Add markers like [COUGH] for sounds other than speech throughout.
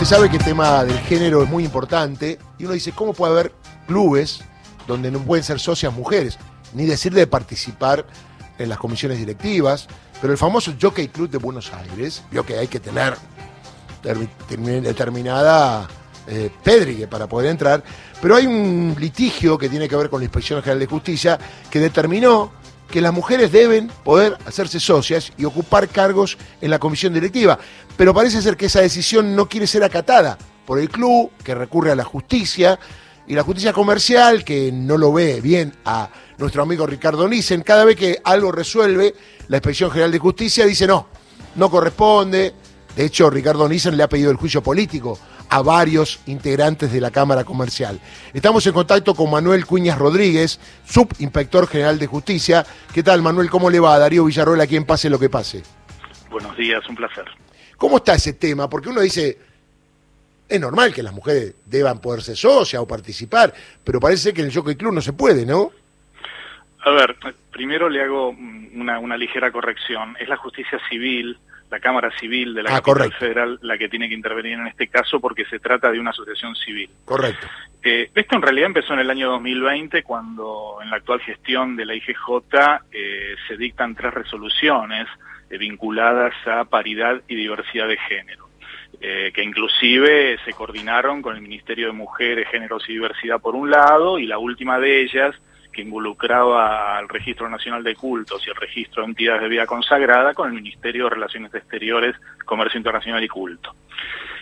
Usted sabe que el tema del género es muy importante y uno dice, ¿cómo puede haber clubes donde no pueden ser socias mujeres? Ni decir de participar en las comisiones directivas, pero el famoso Jockey Club de Buenos Aires, vio que hay que tener determinada eh, pedrigue para poder entrar, pero hay un litigio que tiene que ver con la Inspección General de Justicia que determinó que las mujeres deben poder hacerse socias y ocupar cargos en la comisión directiva. Pero parece ser que esa decisión no quiere ser acatada por el club, que recurre a la justicia, y la justicia comercial, que no lo ve bien a nuestro amigo Ricardo Nissen, cada vez que algo resuelve la Inspección General de Justicia, dice no, no corresponde. De hecho, Ricardo Nissen le ha pedido el juicio político a varios integrantes de la Cámara Comercial. Estamos en contacto con Manuel Cuñas Rodríguez, subinspector general de justicia. ¿Qué tal, Manuel? ¿Cómo le va? Darío Villarroel, a quien pase lo que pase. Buenos días, un placer. ¿Cómo está ese tema? Porque uno dice, es normal que las mujeres deban poder ser socias o participar, pero parece que en el Jockey Club no se puede, ¿no? A ver, primero le hago una, una ligera corrección. Es la justicia civil la Cámara Civil de la ah, Federal la que tiene que intervenir en este caso porque se trata de una asociación civil. Correcto. Eh, esto en realidad empezó en el año 2020 cuando en la actual gestión de la IGJ eh, se dictan tres resoluciones eh, vinculadas a paridad y diversidad de género. que inclusive se coordinaron con el Ministerio de Mujeres, Géneros y Diversidad por un lado, y la última de ellas que involucraba al Registro Nacional de Cultos y el Registro de Entidades de Vida Consagrada con el Ministerio de Relaciones Exteriores, Comercio Internacional y Culto.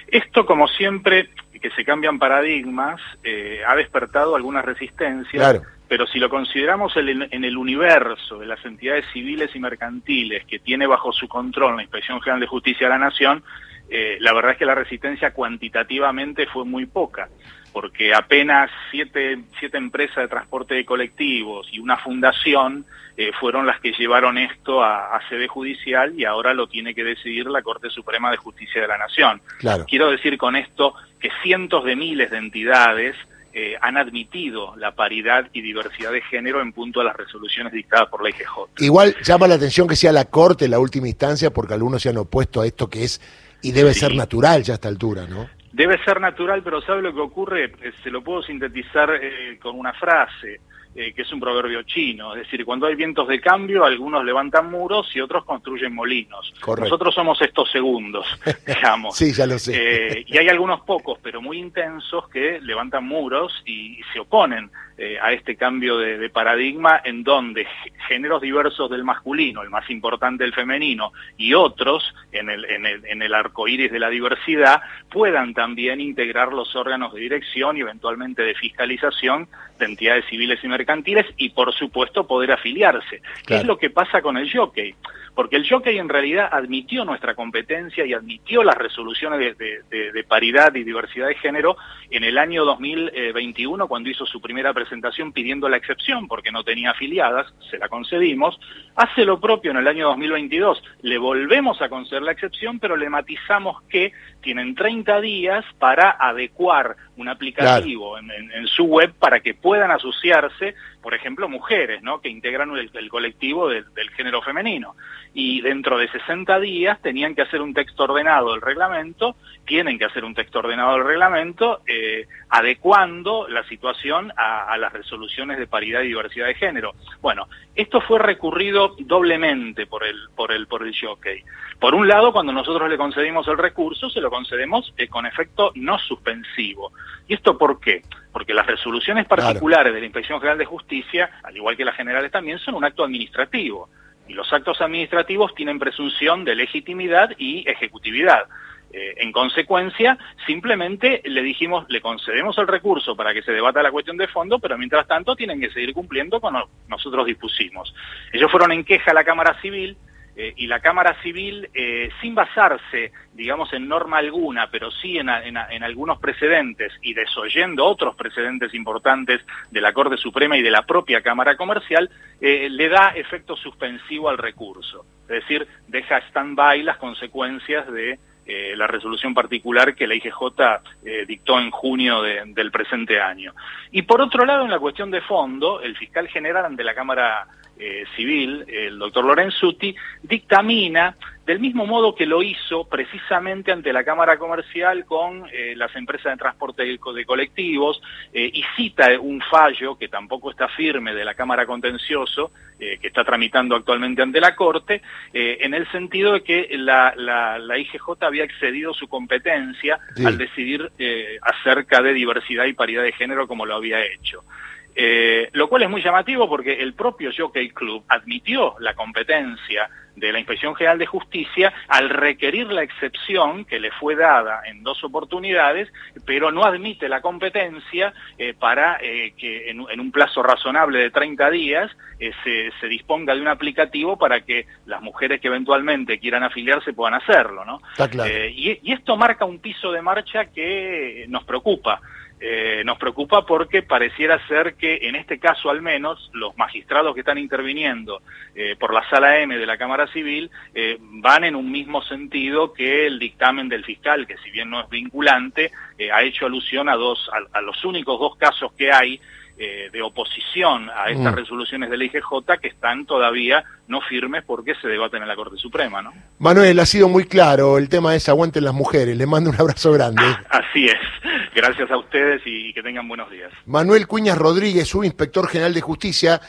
Esto, como siempre, que se cambian paradigmas, eh, ha despertado algunas resistencias, pero si lo consideramos en el universo de las entidades civiles y mercantiles que tiene bajo su control la Inspección General de Justicia de la Nación, eh, la verdad es que la resistencia cuantitativamente fue muy poca porque apenas siete, siete empresas de transporte de colectivos y una fundación eh, fueron las que llevaron esto a, sede judicial y ahora lo tiene que decidir la Corte Suprema de Justicia de la Nación. Quiero decir con esto que cientos de miles de entidades eh, han admitido la paridad y diversidad de género en punto a las resoluciones dictadas por la IGJ. Igual llama la atención que sea la Corte la última instancia porque algunos se han opuesto a esto que es y debe ser natural ya a esta altura, ¿no? Debe ser natural, pero ¿sabe lo que ocurre? Eh, se lo puedo sintetizar eh, con una frase, eh, que es un proverbio chino. Es decir, cuando hay vientos de cambio, algunos levantan muros y otros construyen molinos. Nosotros somos estos segundos, [LAUGHS] digamos. sí, ya lo sé. y hay algunos pocos, pero muy intensos, que levantan muros y se oponen eh, a este cambio de, paradigma en donde géneros diversos del masculino, el más importante el femenino, y otros en el, en el, en el arco iris de la diversidad, puedan también integrar los órganos de dirección y eventualmente de fiscalización de entidades civiles y mercantiles y por supuesto poder afiliarse. ¿Qué es lo que pasa con el jockey? Porque el jockey en realidad admitió nuestra competencia y admitió las resoluciones de, paridad y diversidad de género en el año 2021 cuando hizo su primera presentación pidiendo la excepción porque no tenía afiliadas, se la concedimos, hace lo propio en el año 2022, le volvemos a conceder la excepción pero le matizamos que tienen 30 días para adecuar un aplicativo en, su web para que puedan asociarse, por ejemplo, mujeres, ¿no? Que integran el, colectivo del género femenino y dentro de 60 días tenían que hacer un texto ordenado del reglamento, tienen que hacer un texto ordenado del reglamento, eh, adecuando la situación a, las resoluciones de paridad y diversidad de género. Bueno, esto fue recurrido doblemente por el, por el, por el jockey. Por un lado, cuando nosotros le concedimos el recurso, se lo concedemos eh, con efecto no suspensivo. ¿Y esto por qué? Porque las resoluciones particulares de la Inspección General de Justicia, al igual que las generales también, son un acto administrativo y los actos administrativos tienen presunción de legitimidad y ejecutividad. Eh, en consecuencia, simplemente le dijimos, le concedemos el recurso para que se debata la cuestión de fondo, pero mientras tanto tienen que seguir cumpliendo con lo que nosotros dispusimos. Ellos fueron en queja a la Cámara Civil, eh, y la Cámara Civil, eh, sin basarse, digamos, en norma alguna, pero sí en, algunos precedentes y desoyendo otros precedentes importantes de la Corte Suprema y de la propia Cámara Comercial, eh, le da efecto suspensivo al recurso. Es decir, deja stand-by las consecuencias de la resolución particular que la IGJ dictó en junio del presente año. Y por otro lado, en la cuestión de fondo, el fiscal general ante la Cámara Civil, el doctor Lorenzuti, dictamina del mismo modo que lo hizo precisamente ante la Cámara Comercial con eh, las empresas de transporte de, colectivos eh, y cita un fallo que tampoco está firme de la Cámara Contencioso, eh, que está tramitando actualmente ante la Corte, en el sentido de que la, la, IGJ había excedido su competencia al decidir acerca de diversidad y paridad de género como lo había hecho. Eh, lo cual es muy llamativo porque el propio Jockey Club admitió la competencia de la Inspección General de Justicia al requerir la excepción que le fue dada en dos oportunidades, pero no admite la competencia eh, para eh, que en, un plazo razonable de 30 días se, se, disponga de un aplicativo para que las mujeres que eventualmente quieran afiliarse puedan hacerlo. ¿no? y, y esto marca un piso de marcha que nos preocupa. Eh, nos preocupa porque pareciera ser que en este caso al menos los magistrados que están interviniendo eh, por la sala M de la Cámara Civil eh, van en un mismo sentido que el dictamen del fiscal, que si bien no es vinculante, ha hecho alusión a, dos, a los únicos dos casos que hay eh, de oposición a estas mm. resoluciones de la IGJ que están todavía no firmes porque se debaten en la Corte Suprema, ¿no? Manuel, ha sido muy claro, el tema es aguanten las mujeres, le mando un abrazo grande. [LAUGHS] así es, gracias a ustedes y que tengan buenos días. Manuel Cuñas Rodríguez, subinspector general de justicia,